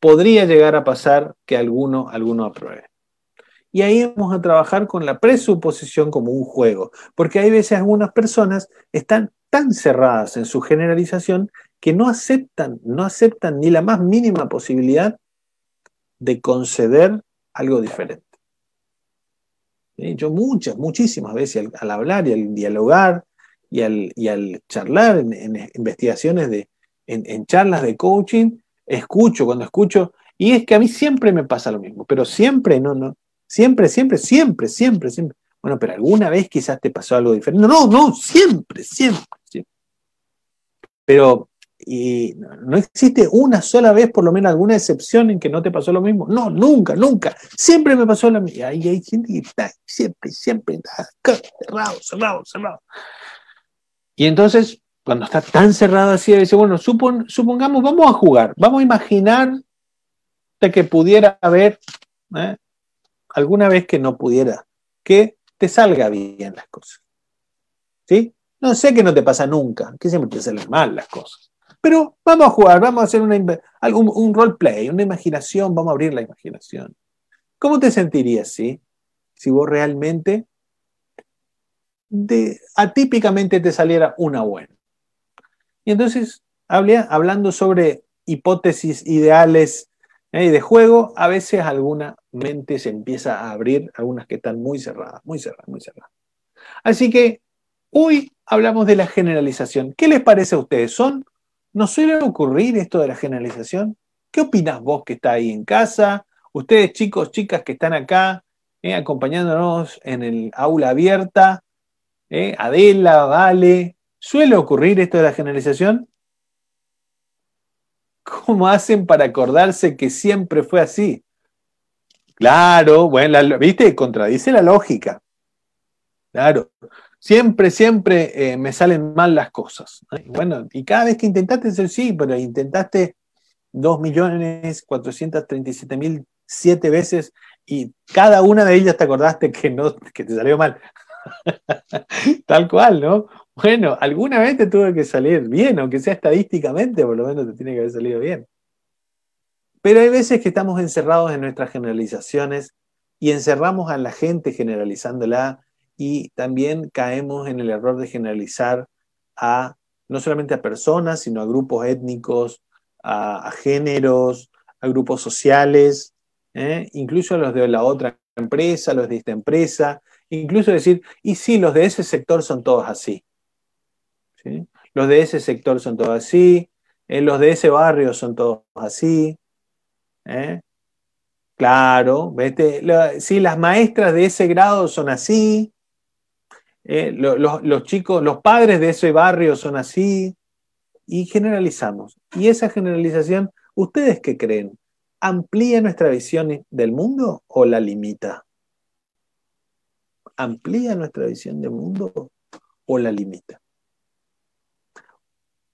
podría llegar a pasar que alguno, alguno apruebe. Y ahí vamos a trabajar con la presuposición como un juego, porque hay veces algunas personas están tan cerradas en su generalización que no aceptan, no aceptan ni la más mínima posibilidad de conceder algo diferente. Yo muchas, muchísimas veces al, hablar y al dialogar y al, y al charlar en, investigaciones de, en, charlas de coaching, escucho, cuando escucho, y es que a mí siempre me pasa lo mismo, pero siempre, no, no, siempre, siempre, siempre, siempre, siempre. Bueno, pero alguna vez quizás te pasó algo diferente. No, no, siempre, siempre, siempre. Pero y no existe una sola vez, por lo menos alguna excepción en que no te pasó lo mismo. No, nunca, nunca. Siempre me pasó lo mismo. Y hay gente que está siempre, siempre está cerrado, cerrado, cerrado. Y entonces, cuando está tan cerrado así, dice, bueno, supongamos, vamos a jugar, vamos a imaginar de que pudiera haber ¿eh? alguna vez que no pudiera, que te salga bien las cosas. ¿Sí? No sé que no te pasa nunca, que siempre te salen mal las cosas. Pero vamos a jugar, vamos a hacer una, un, un roleplay, una imaginación, vamos a abrir la imaginación. ¿Cómo te sentirías si, si vos realmente atípicamente te saliera una buena? Y entonces, hablando sobre hipótesis ideales ¿eh? de juego, a veces alguna mente se empieza a abrir, algunas que están muy cerradas, muy cerradas, muy cerradas. Así que hoy hablamos de la generalización. ¿Qué les parece a ustedes? ¿Son ¿No suele ocurrir esto de la generalización? ¿Qué opinas vos que está ahí en casa? Ustedes chicos, chicas que están acá eh, acompañándonos en el aula abierta, eh, Adela, Vale, ¿suele ocurrir esto de la generalización? ¿Cómo hacen para acordarse que siempre fue así? Claro, bueno, viste, contradice la lógica. Claro, siempre, siempre eh, me salen mal las cosas. Bueno, y cada vez que intentaste ser sí, pero intentaste 2.437.000 siete veces y cada una de ellas te acordaste que, no, que te salió mal. Tal cual, ¿no? Bueno, alguna vez te tuvo que salir bien, aunque sea estadísticamente, por lo menos te tiene que haber salido bien. Pero hay veces que estamos encerrados en nuestras generalizaciones y encerramos a la gente generalizándola y también caemos en el error de generalizar a no solamente a personas, sino a grupos étnicos, a, géneros, a grupos sociales, ¿eh? incluso a los de la otra empresa, los de esta empresa, incluso decir, y sí, los de ese sector son todos así. Los de ese sector son todos así, eh, los de ese barrio son todos así. ¿eh? Claro, ¿vete? sí, las maestras de ese grado son así, los chicos, los padres de ese barrio son así, y generalizamos. Y esa generalización, ¿ustedes qué creen? ¿Amplía nuestra visión del mundo o la limita? ¿Amplía nuestra visión del mundo o la limita?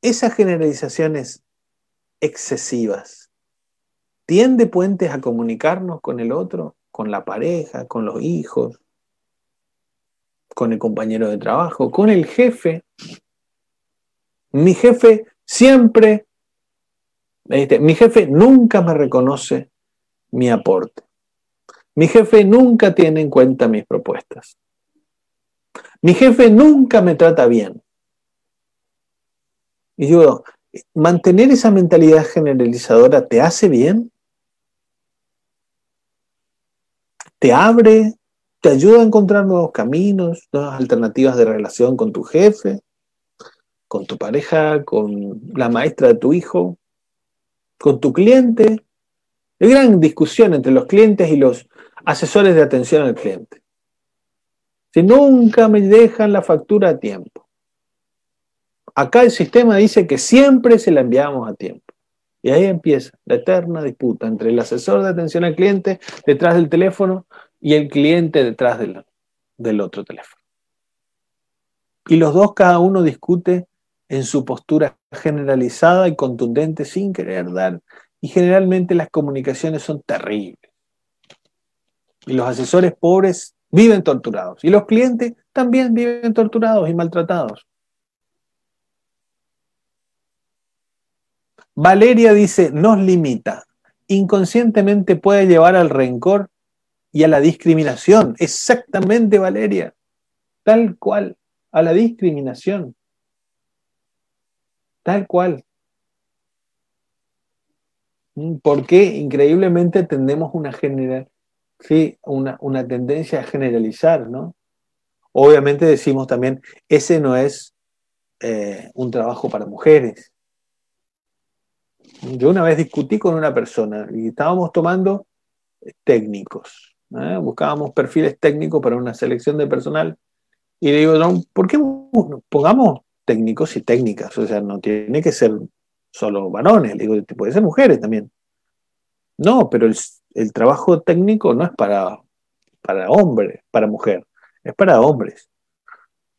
Esas generalizaciones excesivas, ¿tiende puentes a comunicarnos con el otro, con la pareja, con los hijos, con el compañero de trabajo, con el jefe? Mi jefe siempre, este, mi jefe nunca me reconoce mi aporte. Mi jefe nunca tiene en cuenta mis propuestas. Mi jefe nunca me trata bien. Y yo, ¿mantener esa mentalidad generalizadora te hace bien? ¿Te abre? ¿Te ayuda a encontrar nuevos caminos, nuevas alternativas de relación con tu jefe? con tu pareja, con la maestra de tu hijo, con tu cliente. Hay gran discusión entre los clientes y los asesores de atención al cliente. Si nunca me dejan la factura a tiempo. Acá el sistema dice que siempre se la enviamos a tiempo. Y ahí empieza la eterna disputa entre el asesor de atención al cliente detrás del teléfono y el cliente detrás del, del otro teléfono. Y los dos, cada uno discute en su postura generalizada y contundente sin querer dar. Y generalmente las comunicaciones son terribles. Y los asesores pobres viven torturados. Y los clientes también viven torturados y maltratados. Valeria dice, nos limita. Inconscientemente puede llevar al rencor y a la discriminación. Exactamente, Valeria. Tal cual, a la discriminación. Tal cual. Mm, Porque increíblemente tendemos una, general, sí, una, una tendencia a generalizar, ¿no? Obviamente decimos también, ese no es eh, un trabajo para mujeres. Yo una vez discutí con una persona y estábamos tomando técnicos, ¿eh? buscábamos perfiles técnicos para una selección de personal y le digo, ¿por qué pongamos técnicos y técnicas, o sea, no tiene que ser solo varones, digo, puede ser mujeres también. No, pero el, trabajo técnico no es para, para hombres, para mujer, es para hombres.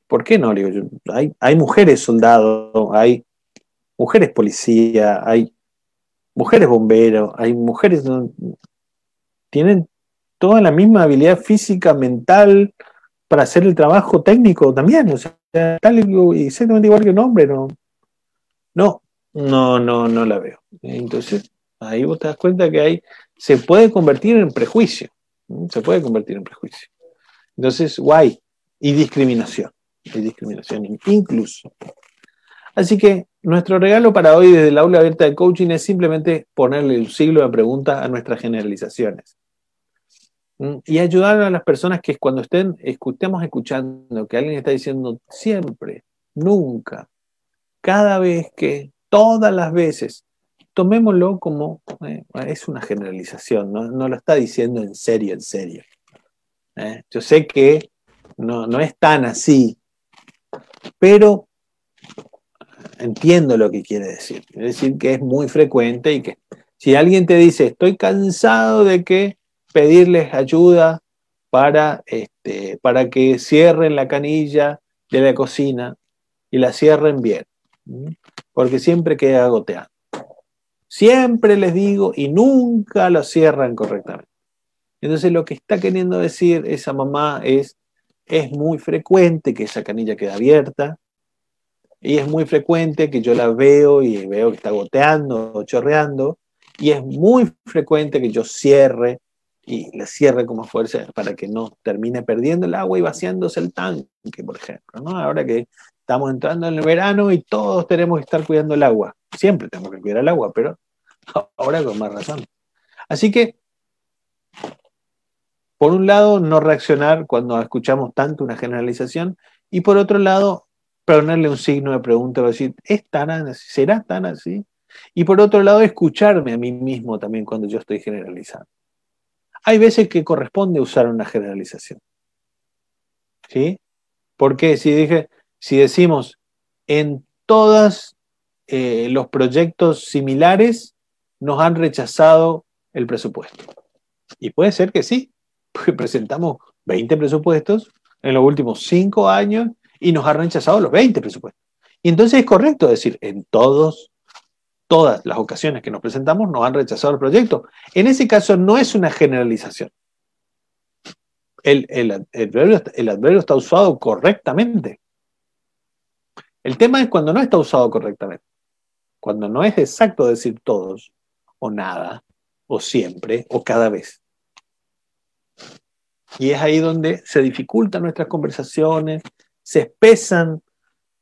¿Por qué no? Digo, hay, hay mujeres soldados, hay mujeres policía, hay mujeres bomberos, hay mujeres tienen toda la misma habilidad física, mental, para hacer el trabajo técnico también. O sea, tal exactamente igual que un hombre, no. No, no, no, no la veo. Entonces, ahí vos te das cuenta que ahí se puede convertir en prejuicio. Se puede convertir en prejuicio. Entonces, guay. Y discriminación. Y discriminación incluso. Así que nuestro regalo para hoy desde el aula abierta de coaching es simplemente ponerle un siglo de preguntas a nuestras generalizaciones. Y ayudar a las personas que cuando estén, estemos escuchando que alguien está diciendo siempre, nunca, cada vez que, todas las veces. Tomémoslo como, eh, es una generalización, ¿no? lo está diciendo en serio, en serio. ¿eh? Yo sé que no, no es tan así, pero entiendo lo que quiere decir. Quiere decir que es muy frecuente y que si alguien te dice, estoy cansado de que pedirles ayuda para, este, para que cierren la canilla de la cocina y la cierren bien, porque siempre queda goteando. Siempre les digo y nunca lo cierran correctamente. Entonces lo que está queriendo decir esa mamá es, es muy frecuente que esa canilla quede abierta, y es muy frecuente que yo la veo y veo que está goteando o chorreando. Y es muy frecuente que yo cierre y la cierre como fuerza para que no termine perdiendo el agua y vaciándose el tanque, por ejemplo. ¿no? Ahora que estamos entrando en el verano y todos tenemos que estar cuidando el agua. Siempre tenemos que cuidar el agua, pero ahora con más razón. Así que, por un lado, no reaccionar cuando escuchamos tanto una generalización y por otro lado, ponerle un signo de pregunta, decir, ¿es tan así? ¿Será tan así? Y por otro lado, escucharme a mí mismo también cuando yo estoy generalizando. Hay veces que corresponde usar una generalización. ¿Sí? Porque si, dije, si decimos en todos eh, los proyectos similares nos han rechazado el presupuesto. Y puede ser que sí, porque presentamos 20 presupuestos en los últimos 5 años y nos ha rechazado los 20 presupuestos. Y entonces es correcto decir, en todos, todas las ocasiones que nos presentamos nos han rechazado el proyecto. En ese caso no es una generalización. El, adverbio, está usado correctamente. El tema es cuando no está usado correctamente. Cuando no es exacto decir todos, o nada, o siempre, o cada vez. Y es ahí donde se dificultan nuestras conversaciones, se espesan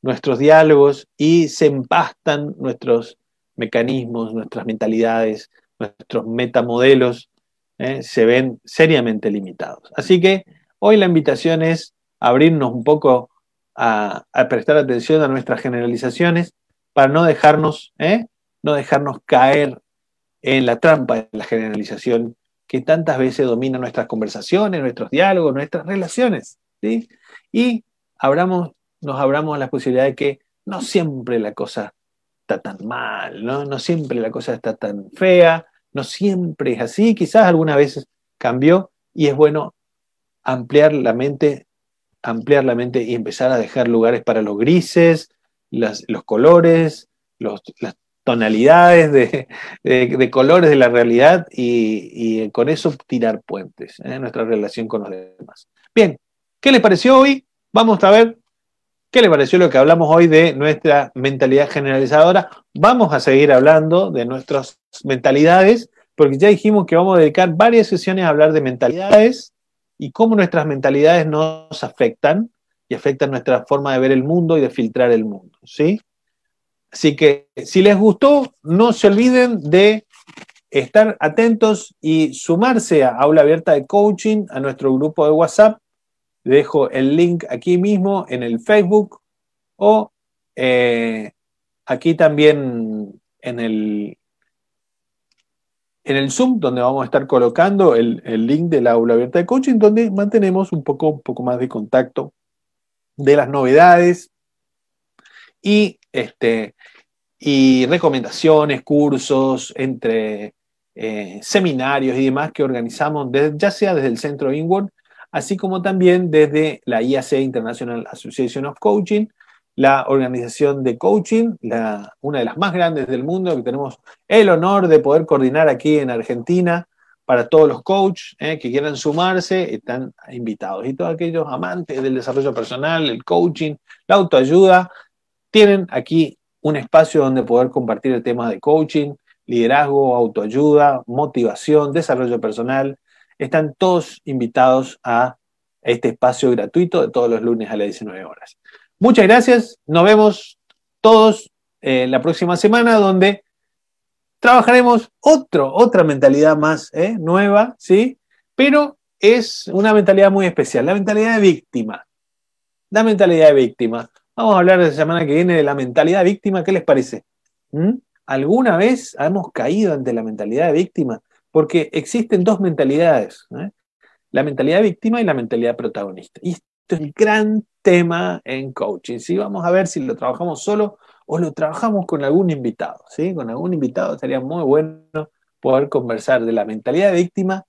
nuestros diálogos y se empastan nuestros mecanismos, nuestras mentalidades, nuestros metamodelos, ¿eh? se ven seriamente limitados. Así que hoy la invitación es abrirnos un poco a, prestar atención a nuestras generalizaciones para no dejarnos, ¿eh? no dejarnos caer en la trampa de la generalización que tantas veces domina nuestras conversaciones, nuestros diálogos, nuestras relaciones. ¿sí? Y abramos, nos abramos a la posibilidad de que no siempre la cosa está tan mal, ¿no? No siempre la cosa está tan fea, no siempre es así, quizás algunas veces cambió y es bueno ampliar la mente, ampliar la mente y empezar a dejar lugares para los grises, los colores, las tonalidades de, colores de la realidad y, con eso tirar puentes en ¿eh? nuestra relación con los demás. Bien, ¿qué les pareció hoy? Vamos a ver qué le pareció lo que hablamos hoy de nuestra mentalidad generalizadora. Vamos a seguir hablando de nuestras mentalidades, porque ya dijimos que vamos a dedicar varias sesiones a hablar de mentalidades y cómo nuestras mentalidades nos afectan y afectan nuestra forma de ver el mundo y de filtrar el mundo. ¿sí? Así que si les gustó, no se olviden de estar atentos y sumarse a Aula Abierta de Coaching, a nuestro grupo de WhatsApp dejo el link aquí mismo en el Facebook o eh, aquí también en el, en el Zoom, donde vamos a estar colocando el, link de la aula abierta de coaching, donde mantenemos un poco, un poco más de contacto de las novedades y, este, y recomendaciones, cursos, entre eh, seminarios y demás que organizamos, ya sea desde el centro Inward así como también desde la IAC International Association of Coaching, la organización de coaching, una de las más grandes del mundo, que tenemos el honor de poder coordinar aquí en Argentina para todos los coaches eh, que quieran sumarse, están invitados. Y todos aquellos amantes del desarrollo personal, el coaching, la autoayuda, tienen aquí un espacio donde poder compartir el tema de coaching, liderazgo, autoayuda, motivación, desarrollo personal, están todos invitados a este espacio gratuito de todos los lunes a las 19 horas. Muchas gracias, nos vemos todos eh, la próxima semana donde trabajaremos otro, otra mentalidad más ¿eh? nueva, ¿sí? Pero es una mentalidad muy especial, la mentalidad de víctima. La mentalidad de víctima. Vamos a hablar la semana que viene de la mentalidad de víctima, ¿qué les parece? ¿Alguna vez hemos caído ante la mentalidad de víctima? Porque existen dos mentalidades, la mentalidad víctima y la mentalidad protagonista. Y esto es el gran tema en coaching. ¿sí? Vamos a ver si lo trabajamos solo o lo trabajamos con algún invitado. ¿sí? Con algún invitado sería muy bueno poder conversar de la mentalidad de víctima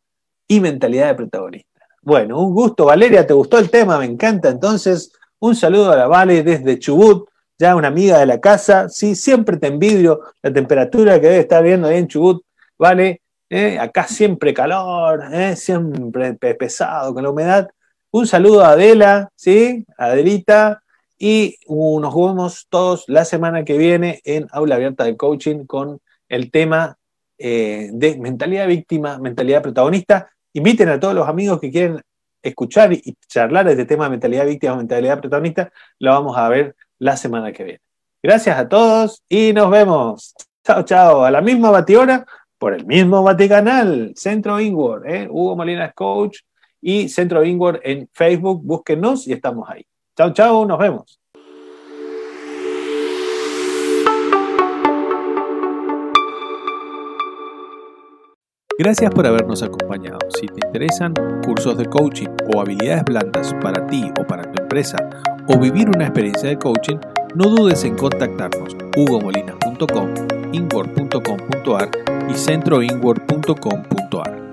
y mentalidad de protagonista. Bueno, un gusto, Valeria, ¿te gustó el tema? Me encanta. Entonces, un saludo a la Vale desde Chubut, ya una amiga de la casa. Sí, siempre te envidio la temperatura que debe estar viendo ahí en Chubut, ¿vale? ¿Eh? acá siempre calor, ¿eh? siempre pesado con la humedad. Un saludo a Adela, ¿sí? Adelita. Y nos vemos todos la semana que viene en Aula Abierta de Coaching con el tema eh, de mentalidad víctima, mentalidad protagonista. Inviten a todos los amigos que quieren escuchar y charlar este tema de mentalidad víctima, mentalidad protagonista. Lo vamos a ver la semana que viene. Gracias a todos y nos vemos. Chao, chao. A la misma batidora por el mismo Vaticanal, Centro Inward, ¿eh? Hugo Molinas Coach y Centro Inward en Facebook. Búsquenos y estamos ahí. Chao, chao. Nos vemos. Gracias por habernos acompañado. Si te interesan cursos de coaching o habilidades blandas para ti o para tu empresa o vivir una experiencia de coaching, no dudes en contactarnos hugomolinas.com, inward.com.ar y centroinward.com.ar.